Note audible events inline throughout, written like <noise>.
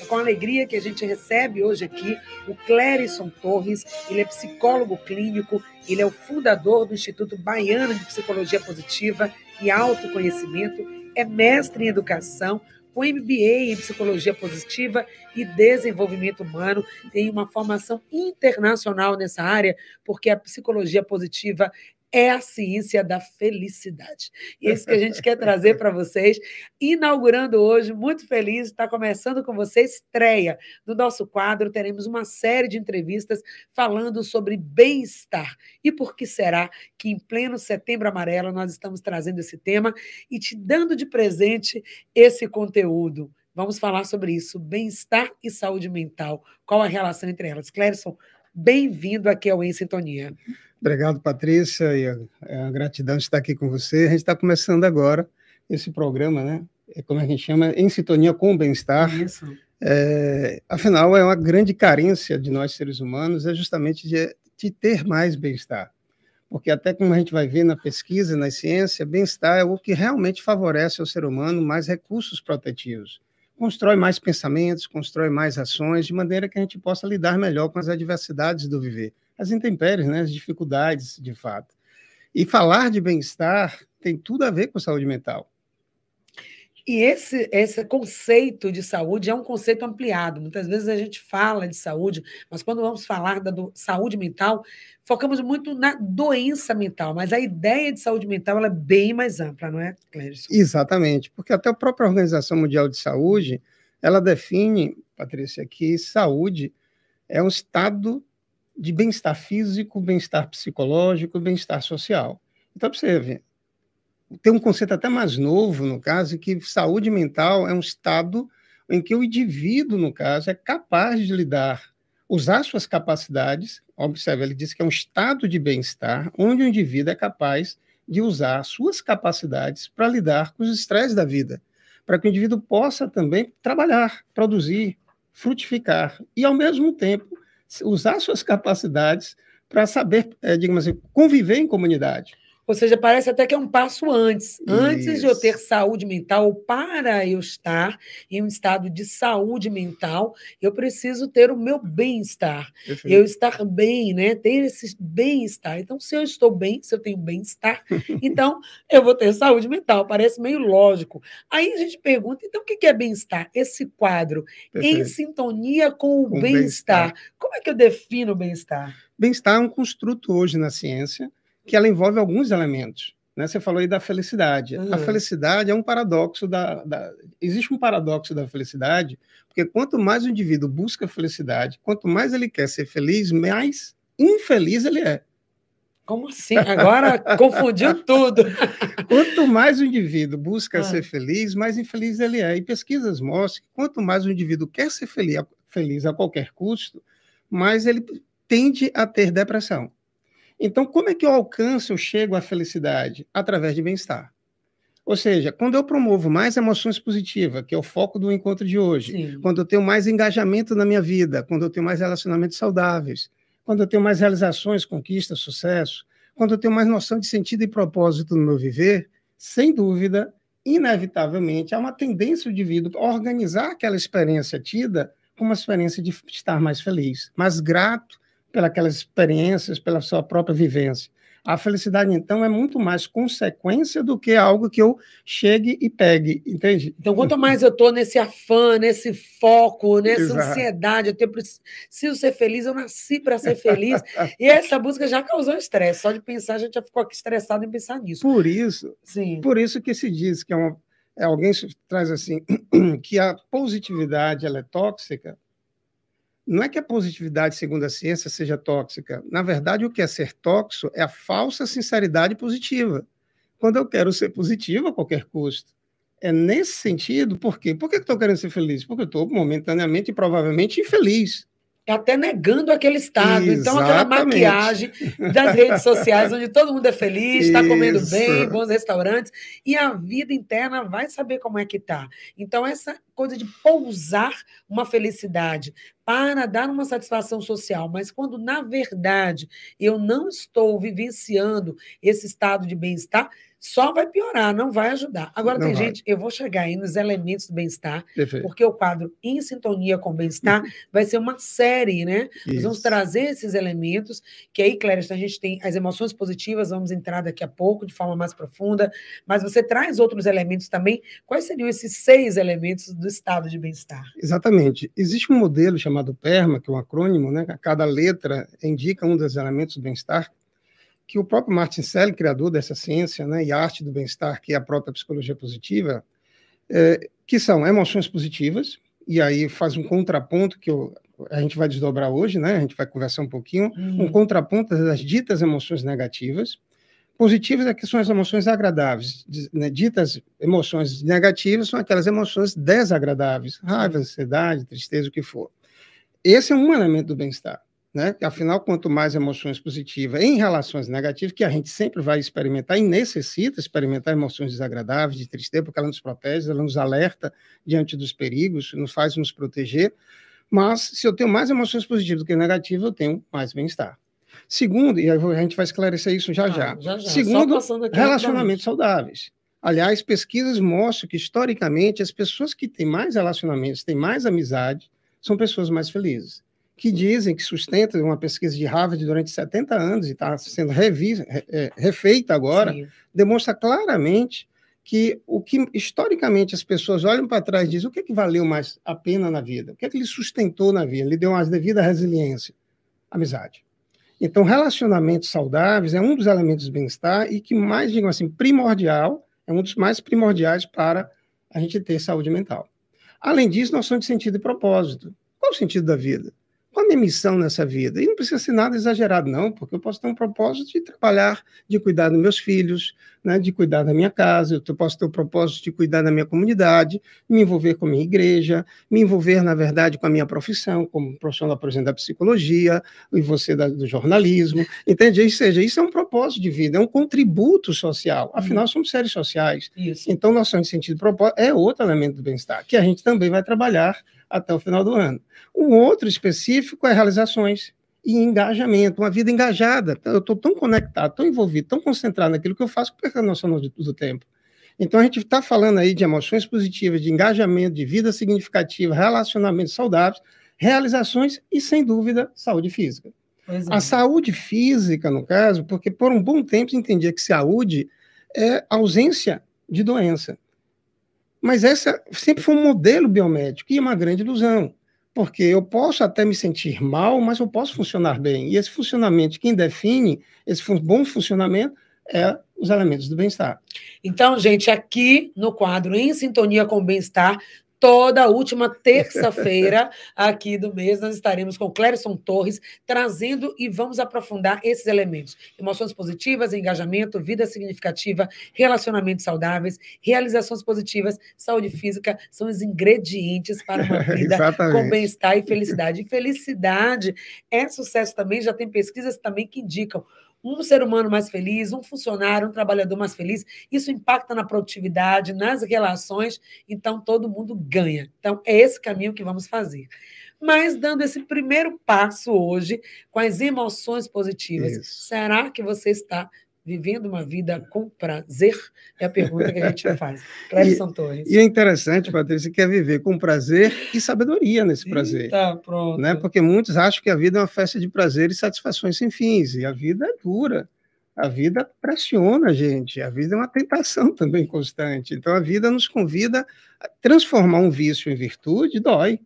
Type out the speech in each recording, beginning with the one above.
É com alegria que a gente recebe hoje aqui o Clérison Torres. Ele é psicólogo clínico, ele é o fundador do Instituto Baiano de Psicologia Positiva e Autoconhecimento, é mestre em educação, com MBA em Psicologia Positiva e Desenvolvimento Humano, tem uma formação internacional nessa área, porque a psicologia positiva é a ciência da felicidade. E é isso que a gente quer trazer para vocês. Inaugurando hoje, muito feliz, está começando com você, estreia do nosso quadro. Teremos uma série de entrevistas falando sobre bem-estar. E por que será que em pleno setembro amarelo nós estamos trazendo esse tema e te dando de presente esse conteúdo? Vamos falar sobre isso, bem-estar e saúde mental. Qual a relação entre elas? Clérison, bem-vindo aqui ao Em Sintonia. Obrigado, Patrícia, e a, a, gratidão de estar aqui com você. A gente está começando agora esse programa, né? É como a gente chama, em sintonia com o bem-estar. Isso. É, afinal, é uma grande carência de nós seres humanos, é justamente de, de ter mais bem-estar. Porque até como a gente vai ver na pesquisa, na ciência, bem-estar é o que realmente favorece ao ser humano mais recursos protetivos. Constrói mais pensamentos, constrói mais ações, de maneira que a gente possa lidar melhor com as adversidades do viver as intempéries, né, as dificuldades, de fato. E falar de bem-estar tem tudo a ver com saúde mental. E esse, esse conceito de saúde é um conceito ampliado. Muitas vezes a gente fala de saúde, mas quando vamos falar da do, saúde mental, focamos muito na doença mental, mas a ideia de saúde mental é bem mais ampla, não é, Clérison? Exatamente, porque até a própria Organização Mundial de Saúde, ela define, Patrícia, que saúde é um estado de bem-estar físico, bem-estar psicológico, bem-estar social. Então, observe, tem um conceito até mais novo, no caso, que saúde mental é um estado em que o indivíduo, no caso, é capaz de lidar, usar suas capacidades. Observe, ele diz que é um estado de bem-estar onde o indivíduo é capaz de usar suas capacidades para lidar com os estresses da vida, para que o indivíduo possa também trabalhar, produzir, frutificar e, ao mesmo tempo, usar suas capacidades para saber, é, digamos assim, conviver em comunidade. Ou seja, parece até que é um passo antes. Antes Isso. de eu ter saúde mental, para eu estar em um estado de saúde mental, eu preciso ter o meu bem-estar. Eu estar bem, né? Ter esse bem-estar. Então, se eu estou bem, se eu tenho bem-estar, <laughs> então eu vou ter saúde mental. Parece meio lógico. Aí a gente pergunta, então, o que é bem-estar? Esse quadro, Perfeito. em sintonia com o bem-estar. Bem Como é que eu defino o bem-estar? Bem-estar é um construto hoje na ciência que ela envolve alguns elementos. Né? Você falou aí da felicidade. Uhum. A felicidade é um paradoxo da, da, Existe um paradoxo da felicidade, porque quanto mais o indivíduo busca felicidade, quanto mais ele quer ser feliz, mais infeliz ele é. Como assim? Agora <laughs> confundiu tudo. Quanto mais o indivíduo busca ah. ser feliz, mais infeliz ele é. E pesquisas mostram que quanto mais o indivíduo quer ser feliz, feliz a qualquer custo, mais ele tende a ter depressão. Então, como é que eu alcanço, eu chego à felicidade? Através de bem-estar. Ou seja, quando eu promovo mais emoções positivas, que é o foco do encontro de hoje, Sim. quando eu tenho mais engajamento na minha vida, quando eu tenho mais relacionamentos saudáveis, quando eu tenho mais realizações, conquistas, sucesso, quando eu tenho mais noção de sentido e propósito no meu viver, sem dúvida, inevitavelmente, há uma tendência do indivíduo a organizar aquela experiência tida como uma experiência de estar mais feliz, mais grato pelas experiências, pela sua própria vivência. A felicidade, então, é muito mais consequência do que algo que eu chegue e pegue, entende? Então, quanto mais eu estou nesse afã, nesse foco, nessa Exato. ansiedade, eu tenho, preciso ser feliz, eu nasci para ser feliz. e essa busca já causou estresse. Só de pensar, a gente já ficou aqui estressado em pensar nisso. Por isso, Sim. por isso que se diz que é uma, é, alguém traz assim, <clears throat> que a positividade ela é tóxica, não é que a positividade, segundo a ciência, seja tóxica. Na verdade, o que é ser tóxico é a falsa sinceridade positiva. Quando eu quero ser positivo a qualquer custo. É nesse sentido, por quê? Por que estou querendo ser feliz? Porque estou momentaneamente e provavelmente infeliz. É até negando aquele estado. Exatamente. Então, aquela maquiagem das redes sociais, onde todo mundo é feliz, está comendo bem, bons restaurantes, e a vida interna vai saber como é que está. Então, essa coisa de pousar uma felicidade para dar uma satisfação social, mas quando, na verdade, eu não estou vivenciando esse estado de bem-estar, só vai piorar, não vai ajudar. Agora, Não tem vai. gente, eu vou chegar aí nos elementos do bem-estar, porque o quadro Em Sintonia com o Bem-Estar <laughs> vai ser uma série, né? Nós vamos Isso. trazer esses elementos, que aí, Clériston, a gente tem as emoções positivas, vamos entrar daqui a pouco de forma mais profunda, mas você traz outros elementos também. Quais seriam esses seis elementos do estado de bem-estar? Exatamente. Existe um modelo chamado PERMA, que é um acrônimo, né? Cada letra indica um dos elementos do bem-estar, que o próprio Martin Seligman, criador dessa ciência, né, e arte do bem-estar, que é a própria psicologia positiva, é, que são emoções positivas, e aí faz um contraponto que eu- a gente vai desdobrar hoje, né? A gente vai conversar um pouquinho, um contraponto das ditas emoções negativas. Positivas é que são as emoções agradáveis. Né, Ditas emoções negativas são aquelas emoções desagradáveis, raiva, ansiedade, tristeza, o que for. Esse é um elemento do bem-estar. Né? Afinal, quanto mais emoções positivas em relações negativas, que a gente sempre vai experimentar e necessita experimentar emoções desagradáveis, de tristeza, porque ela nos protege, ela nos alerta diante dos perigos, nos faz nos proteger. Mas se eu tenho mais emoções positivas do que negativas, eu tenho mais bem-estar. Segundo, e a gente vai esclarecer isso já já. Ah, já, já. Só Segundo, relacionamentos saudáveis. Aliás, pesquisas mostram que, historicamente, as pessoas que têm mais relacionamentos, têm mais amizade, são pessoas mais felizes. Que dizem que sustentam uma pesquisa de Harvard durante 70 anos e está sendo revista, re- é, refeita agora, Sim. demonstra claramente que o que historicamente as pessoas olham para trás e dizem o que, é que valeu mais a pena na vida, o que é que ele sustentou na vida, lhe deu uma devida resiliência, amizade. Então, relacionamentos saudáveis é um dos elementos do bem-estar e que mais, digamos assim, primordial, é um dos mais primordiais para a gente ter saúde mental. Além disso, noção de sentido e propósito. Qual o sentido da vida? Qual a minha missão nessa vida? E não precisa ser nada exagerado, não, porque eu posso ter um propósito de trabalhar, de cuidar dos meus filhos, né, de cuidar da minha casa, eu posso ter o propósito de cuidar da minha comunidade, me envolver com a minha igreja, me envolver, na verdade, com a minha profissão, como profissional, por exemplo, da psicologia, e você da, do jornalismo, entende? Ou seja, isso é um propósito de vida, é um contributo social, afinal, somos seres sociais. Isso. Então, noção de sentido e propósito é outro elemento do bem-estar, que a gente também vai trabalhar até o final do ano. Um outro específico é realizações e engajamento, uma vida engajada. Eu estou tão conectado, tão envolvido, tão concentrado naquilo que eu faço que perco a noção do, do tempo. Então, a gente está falando aí de emoções positivas, de engajamento, de vida significativa, relacionamentos saudáveis, realizações e, sem dúvida, saúde física. É. A saúde física, no caso, porque por um bom tempo entendia que saúde é ausência de doença. Mas essa sempre foi um modelo biomédico e é uma grande ilusão, porque eu posso até me sentir mal, mas eu posso funcionar bem. E esse funcionamento, quem define esse bom funcionamento é os elementos do bem-estar. Então, gente, aqui no quadro Em Sintonia com o Bem-Estar, toda última terça-feira aqui do mês, nós estaremos com Clérison Torres trazendo e vamos aprofundar esses elementos: emoções positivas, engajamento, vida significativa, relacionamentos saudáveis, realizações positivas, saúde física, são os ingredientes para uma <laughs> vida com bem-estar e felicidade. E felicidade é sucesso também, já tem pesquisas também que indicam um ser humano mais feliz, um funcionário, um trabalhador mais feliz, isso impacta na produtividade, nas relações, então todo mundo ganha. Então é esse caminho que vamos fazer. Mas dando esse primeiro passo hoje com as emoções positivas, Isso. será que você está vivendo uma vida com prazer? É a pergunta que a gente <laughs> faz. Clérison Torres. E é interessante, Patrícia, que é viver com prazer e sabedoria nesse prazer. Tá, pronto. né? Porque muitos acham que a vida é uma festa de prazer e satisfações sem fins, e a vida é dura. A vida pressiona a gente, a vida é uma tentação também constante. Então a vida nos convida a transformar um vício em virtude, dói.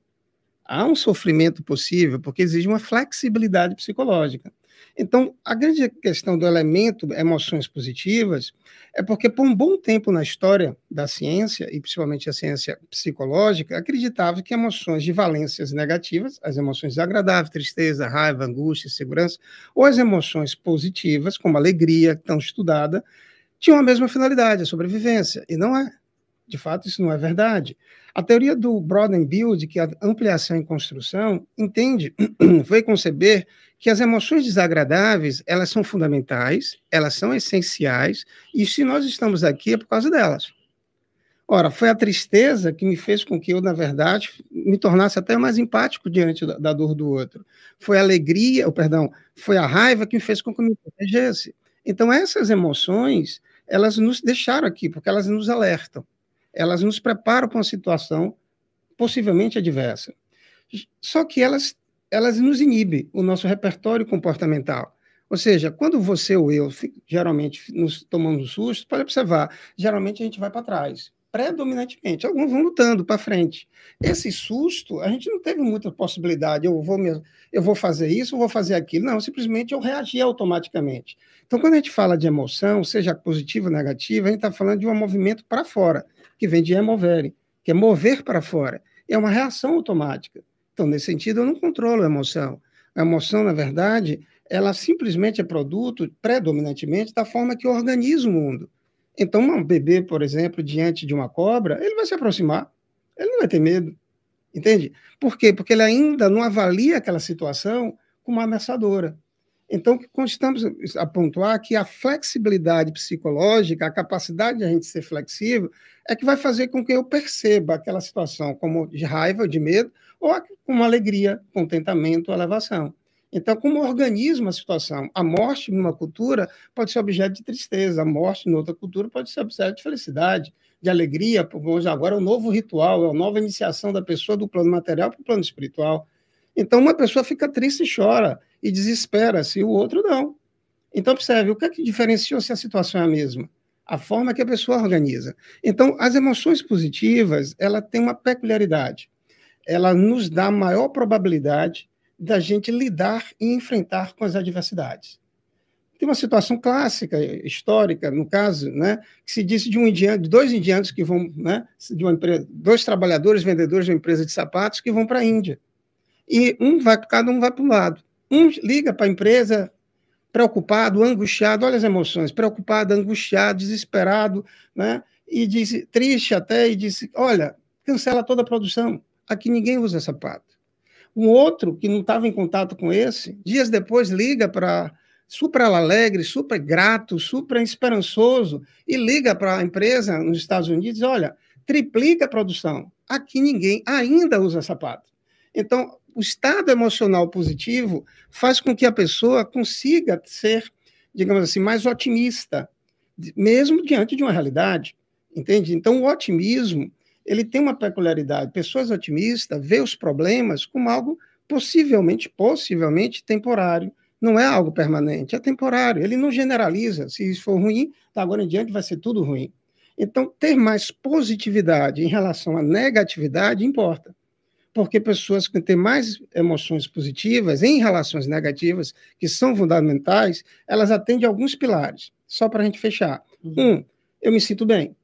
Há um sofrimento possível, porque exige uma flexibilidade psicológica. Então, a grande questão do elemento emoções positivas é porque, por um bom tempo na história da ciência, e principalmente a ciência psicológica, acreditava que emoções de valências negativas, as emoções desagradáveis, tristeza, raiva, angústia, segurança, ou as emoções positivas, como alegria, tão estudada, tinham a mesma finalidade, a sobrevivência. E não é. De fato, isso não é verdade. A teoria do Broaden Build, que é a ampliação e construção, entende, <clears throat> foi conceber que as emoções desagradáveis, elas são fundamentais, elas são essenciais, e se nós estamos aqui é por causa delas. Ora, foi a tristeza que me fez com que eu, na verdade, me tornasse até mais empático diante da, da dor do outro. Foi a alegria, ou perdão, foi a raiva que me fez com que eu me protegesse. Então, essas emoções elas nos deixaram aqui, porque elas nos alertam. Elas nos preparam para uma situação possivelmente adversa. Só que elas, elas nos inibem o nosso repertório comportamental. Ou seja, quando você ou eu geralmente nos tomamos um susto, pode observar, geralmente a gente vai para trás predominantemente. Alguns vão lutando para frente. Esse susto, a gente não teve muita possibilidade. Eu vou, eu vou fazer isso, eu vou fazer aquilo. Não, simplesmente eu reagi automaticamente. Então, quando a gente fala de emoção, seja positiva ou negativa, a gente está falando de um movimento para fora, que vem de emovere, que é mover para fora. É uma reação automática. Então, nesse sentido, eu não controlo a emoção. A emoção, na verdade, ela simplesmente é produto, predominantemente, da forma que organiza o mundo. Então, um bebê, por exemplo, diante de uma cobra, ele vai se aproximar, ele não vai ter medo, entende? Por quê? Porque ele ainda não avalia aquela situação como ameaçadora. Então, estamos a pontuar que a flexibilidade psicológica, a capacidade de a gente ser flexível, é que vai fazer com que eu perceba aquela situação como de raiva, de medo, ou como alegria, contentamento, elevação. Então, como organiza a situação? A morte numa cultura pode ser objeto de tristeza, a morte em outra cultura pode ser objeto de felicidade, de alegria, porque agora é um novo ritual, é uma nova iniciação da pessoa do plano material para o plano espiritual. Então, uma pessoa fica triste e chora e desespera-se, o outro não. Então, observe, o que é que diferencia se a situação é a mesma? A forma que a pessoa organiza. Então, as emoções positivas, ela tem uma peculiaridade. Ela nos dá maior probabilidade da gente lidar e enfrentar com as adversidades. Tem uma situação clássica, histórica, no caso, né, que se disse de um indiano, de dois indianos que vão, né, de uma empresa, dois trabalhadores vendedores de uma empresa de sapatos que vão para a Índia. E um vai, cada um vai para um lado. Um liga para a empresa preocupado, angustiado, olha as emoções, preocupado, angustiado, desesperado, né? E disse, triste até, e disse: Olha, cancela toda a produção. Aqui ninguém usa sapato. Um outro que não estava em contato com esse, dias depois liga para super alegre, super grato, super esperançoso e liga para a empresa nos Estados Unidos, olha, triplica a produção. Aqui ninguém ainda usa sapato. Então, o estado emocional positivo faz com que a pessoa consiga ser, digamos assim, mais otimista, mesmo diante de uma realidade. Entende? Então, o otimismo ele tem uma peculiaridade. Pessoas otimistas vê os problemas como algo possivelmente, possivelmente temporário. Não é algo permanente, é temporário. Ele não generaliza. Se isso for ruim, da agora em diante vai ser tudo ruim. Então, ter mais positividade em relação à negatividade importa. Porque pessoas que têm mais emoções positivas em relações negativas, que são fundamentais, elas atendem alguns pilares. Só para a gente fechar. Uhum. Um, eu me sinto bem.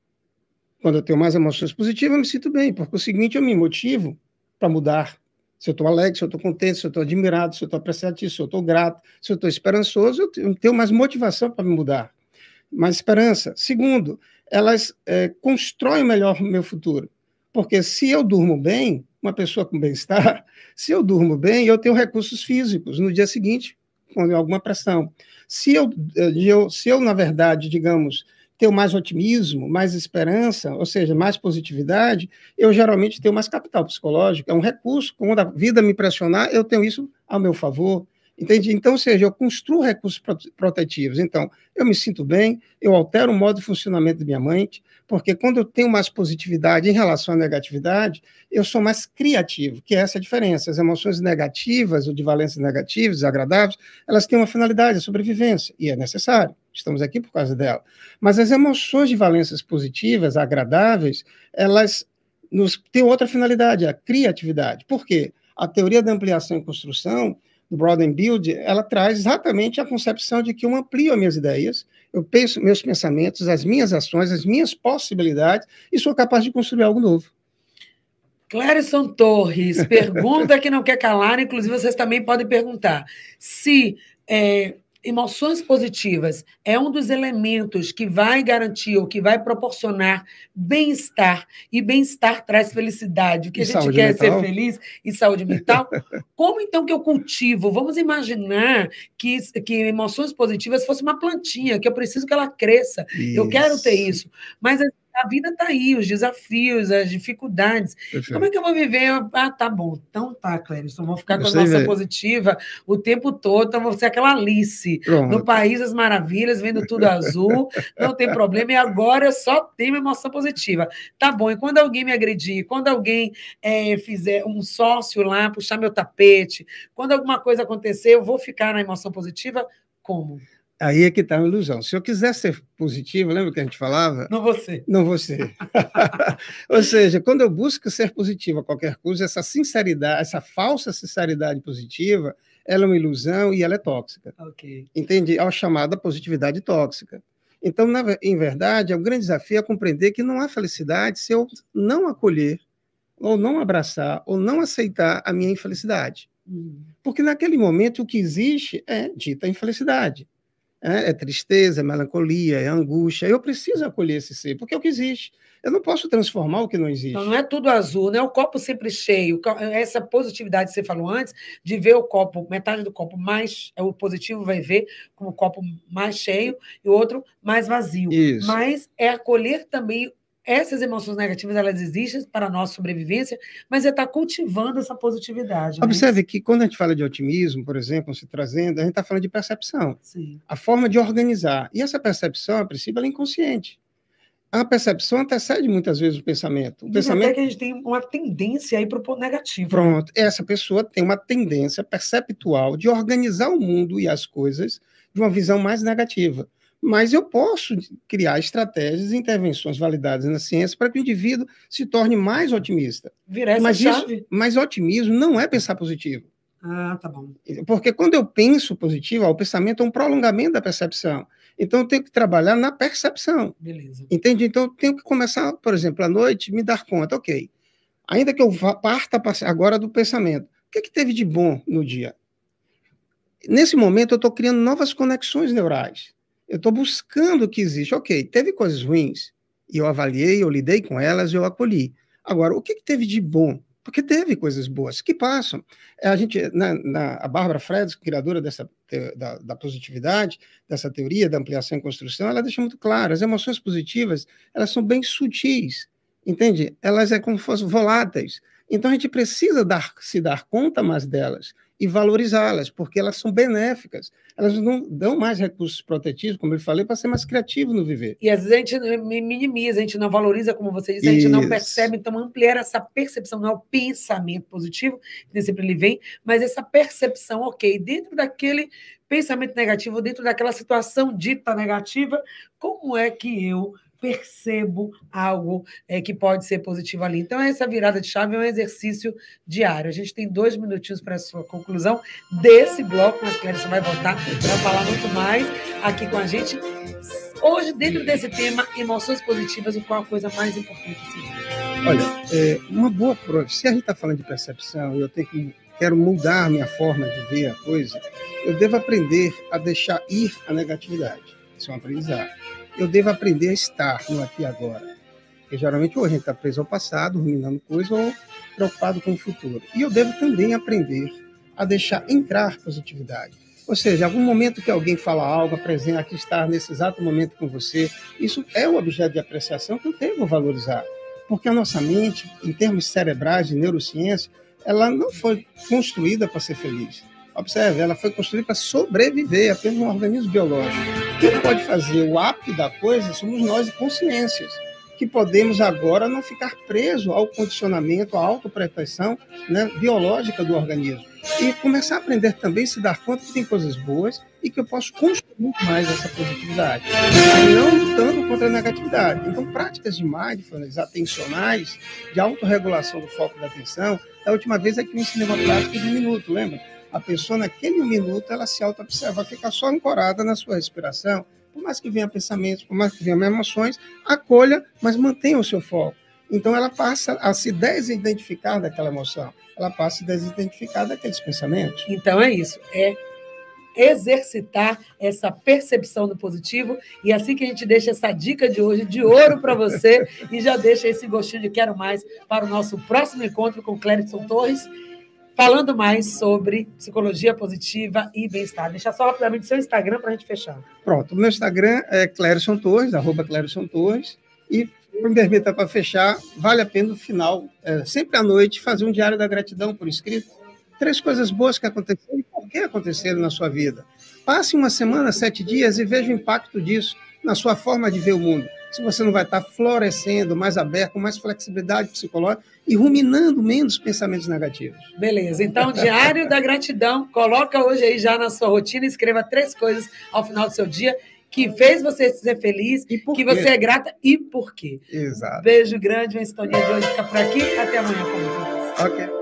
Quando eu tenho mais emoções positivas, eu me sinto bem, porque o seguinte, eu me motivo para mudar. Se eu estou alegre, se eu estou contente, se eu estou admirado, se eu estou apreciativo, se eu estou grato, se eu estou esperançoso, eu tenho mais motivação para me mudar. Mais esperança. Segundo, elas é, constroem melhor o meu futuro. Porque se eu durmo bem, uma pessoa com bem-estar, <laughs> se eu durmo bem, eu tenho recursos físicos no dia seguinte, com alguma pressão. Se eu, eu se eu na verdade, digamos, tenho mais otimismo, mais esperança, ou seja, mais positividade, eu geralmente tenho mais capital psicológico. É um recurso, quando a vida me pressionar, eu tenho isso ao meu favor. Entende? Então, seja, eu construo recursos protetivos. Então, eu me sinto bem, eu altero o modo de funcionamento da minha mente, porque quando eu tenho mais positividade em relação à negatividade, eu sou mais criativo, que é essa a diferença. As emoções negativas ou de valências negativas, desagradáveis, elas têm uma finalidade, a sobrevivência, e é necessário. Estamos aqui por causa dela. Mas as emoções de valências positivas, agradáveis, elas nos, têm outra finalidade, a criatividade. Por quê? A teoria da ampliação e construção, do Broaden Build, ela traz exatamente a concepção de que eu amplio as minhas ideias, eu penso meus pensamentos, as minhas ações, as minhas possibilidades e sou capaz de construir algo novo. Clarison Torres, pergunta que não quer calar, inclusive vocês também podem perguntar. Se é, emoções positivas é um dos elementos que vai garantir ou que vai proporcionar bem-estar, e bem-estar traz felicidade, o que e a gente quer mental. é ser feliz e saúde mental. <laughs> Como então que eu cultivo? Vamos imaginar que, que emoções positivas fosse uma plantinha, que eu preciso que ela cresça. Isso. Eu quero ter isso. Mas a vida está aí, os desafios, as dificuldades. Perfeito. Como é que eu vou viver? Ah, tá bom. Então tá, Clérison, vou ficar com a nossa positiva o tempo todo, então vou ser aquela Alice Pronto. no País das Maravilhas, vendo tudo azul, não tem problema, e agora eu só tenho emoção positiva. Tá bom, e quando alguém me agredir, quando alguém é, fizer um sócio lá, puxar meu tapete, quando alguma coisa acontecer, eu vou ficar na emoção positiva? Como? Aí é que está a ilusão. Se eu quiser ser positivo, lembra que a gente falava? Não você. Não você. <laughs> Ou seja, quando eu busco ser positivo a qualquer coisa, essa sinceridade, essa falsa sinceridade positiva, ela é uma ilusão e ela é tóxica. Ok. Entende? É a chamada positividade tóxica. Então, na, em verdade, é um grande desafio é compreender que não há felicidade se eu não acolher, ou não abraçar, ou não aceitar a minha infelicidade. Hum. Porque naquele momento o que existe é dita infelicidade é, é, tristeza, é melancolia, é angústia. Eu preciso acolher esse ser, porque é o que existe. Eu não posso transformar o que não existe. Então, não é tudo azul, não é o copo sempre cheio. Essa positividade que você falou antes, de ver o copo, metade do copo mais, é o positivo vai ver como o copo mais cheio e o outro mais vazio. Isso. Mas é acolher também essas emoções negativas elas existem para a nossa sobrevivência, mas é estar tá cultivando essa positividade. Né? Observe que quando a gente fala de otimismo, por exemplo, se trazendo, a gente está falando de percepção. Sim. A forma de organizar. E essa percepção, a princípio, ela é inconsciente. A percepção antecede muitas vezes o pensamento. O Diz pensamento até que a gente tem uma tendência aí para o negativo. Né? Pronto. Né? Essa pessoa tem uma tendência perceptual de organizar o mundo e as coisas de uma visão mais negativa. Mas eu posso criar estratégias e intervenções validadas na ciência para que o indivíduo se torne mais otimista. Virar essa mas chave. Isso, mas otimismo não é pensar positivo. Ah, tá bom. Porque quando eu penso positivo, o pensamento é um prolongamento da percepção. Então, eu tenho que trabalhar na percepção. Beleza. Entende? Então, eu tenho que começar, por exemplo, à noite, me dar conta, ok, ainda que eu parta agora do pensamento, o que, é que teve de bom no dia? Nesse momento, eu estou criando novas conexões neurais. Eu estou buscando o que existe. Ok, teve coisas ruins, e eu avaliei, eu lidei com elas, eu acolhi. Agora, o que, que teve de bom? Porque teve coisas boas que passam. É, a gente, na, na a Bárbara Freds, criadora dessa da, da, positividade, dessa teoria da ampliação e construção, ela deixa muito claro, as emoções positivas, elas são bem sutis, entende? Elas é como se fossem voláteis. Então a gente precisa dar, se dar conta mais delas e valorizá-las, porque elas são benéficas. Elas não dão mais recursos protetivos, como eu falei, para ser mais criativo no viver. E às vezes a gente minimiza, a gente não valoriza, como você disse, a gente Isso. não percebe. Então, ampliar essa percepção, não é o pensamento positivo, que nem sempre ele vem, mas essa percepção, ok, dentro daquele pensamento negativo, dentro daquela situação dita negativa, como é que eu percebo algo é, que pode ser positivo ali. Então, essa virada de chave é um exercício diário. A gente tem dois minutinhos para a sua conclusão desse bloco, mas Clérison vai voltar para falar muito mais aqui com a gente. Hoje, dentro desse tema, emoções positivas, qual a coisa mais importante? Assim? Olha, é, uma boa prova, se a gente está falando de percepção, eu tenho que quero mudar minha forma de ver a coisa, eu devo aprender a deixar ir a negatividade. Isso é um aprendizado eu devo aprender a estar no aqui e agora. Porque geralmente ou a gente está preso ao passado, ruminando coisas, ou preocupado com o futuro. E eu devo também aprender a deixar entrar positividade. Ou seja, algum momento que alguém fala algo, apresenta aqui estar nesse exato momento com você, isso é o objeto de apreciação que eu devo valorizar. Porque a nossa mente, em termos cerebrais de neurociência, ela não foi construída para ser feliz. Observe, ela foi construída para sobreviver, apenas um organismo biológico. Quem pode fazer o ápice da coisa somos nós e consciências, que podemos agora não ficar preso ao condicionamento, à autoproteção né, biológica do organismo. E começar a aprender também, se dar conta que tem coisas boas e que eu posso construir mais essa positividade, não lutando contra a negatividade. Então, práticas de mindfulness, atencionais, de autorregulação do foco da atenção, da última vez é que eu ensinei uma prática de um minuto, lembra? a pessoa naquele minuto ela se auto-observa, fica só ancorada na sua respiração, por mais que venha pensamentos, por mais que venham emoções, acolha, mas mantenha o seu foco. Então ela passa a se desidentificar daquela emoção, ela passa a se desidentificar daqueles pensamentos. Então é isso, é exercitar essa percepção do positivo e assim que a gente deixa essa dica de hoje de ouro para você e já deixa esse gostinho de quero mais para o nosso próximo encontro com Clérison Torres falando mais sobre psicologia positiva e bem-estar. Deixa só rapidamente seu Instagram para a gente fechar. Pronto, meu Instagram é Clérison Torres, arroba Clérison Torres, e me permita para fechar, vale a pena no final, é, sempre à noite, fazer um diário da gratidão por escrito. Três coisas boas que aconteceram e por que aconteceram na sua vida. Passe uma semana, sete dias e veja o impacto disso na sua forma de ver o mundo. Se você não vai estar florescendo, mais aberto, com mais flexibilidade psicológica e ruminando menos pensamentos negativos. Beleza. Então, Diário da Gratidão, coloca hoje aí já na sua rotina, escreva três coisas ao final do seu dia que fez você ser feliz, que quê? você é grata e por quê. Exato. Beijo grande, a sintonia de hoje fica por aqui. Até amanhã com muito Ok.